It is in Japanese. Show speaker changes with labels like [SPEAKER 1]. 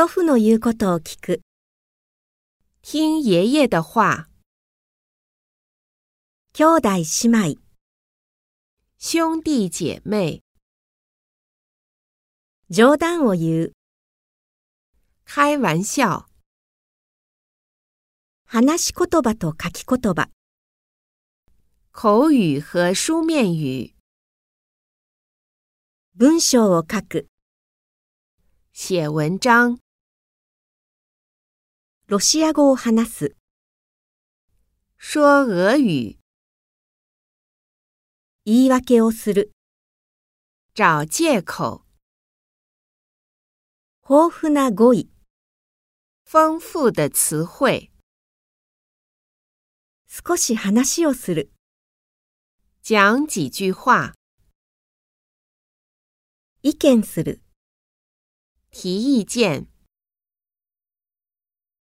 [SPEAKER 1] 祖父の言うことを聞く。
[SPEAKER 2] 听爷爷的话。
[SPEAKER 1] 兄弟姉妹。
[SPEAKER 2] 兄弟姐妹。
[SPEAKER 1] 冗談を言う。
[SPEAKER 2] 开玩笑。
[SPEAKER 1] 話し言葉と書き言葉。
[SPEAKER 2] 口语和书面语。
[SPEAKER 1] 文章を書く。
[SPEAKER 2] 写文章。
[SPEAKER 1] ロシア語を話す。
[SPEAKER 2] 说俄语。
[SPEAKER 1] 言い訳をする。
[SPEAKER 2] 找借口。
[SPEAKER 1] 豊富な語彙。
[SPEAKER 2] 丰富的词汇。
[SPEAKER 1] 少し話をする。
[SPEAKER 2] 讲几句话。
[SPEAKER 1] 意見する。
[SPEAKER 2] 提意见。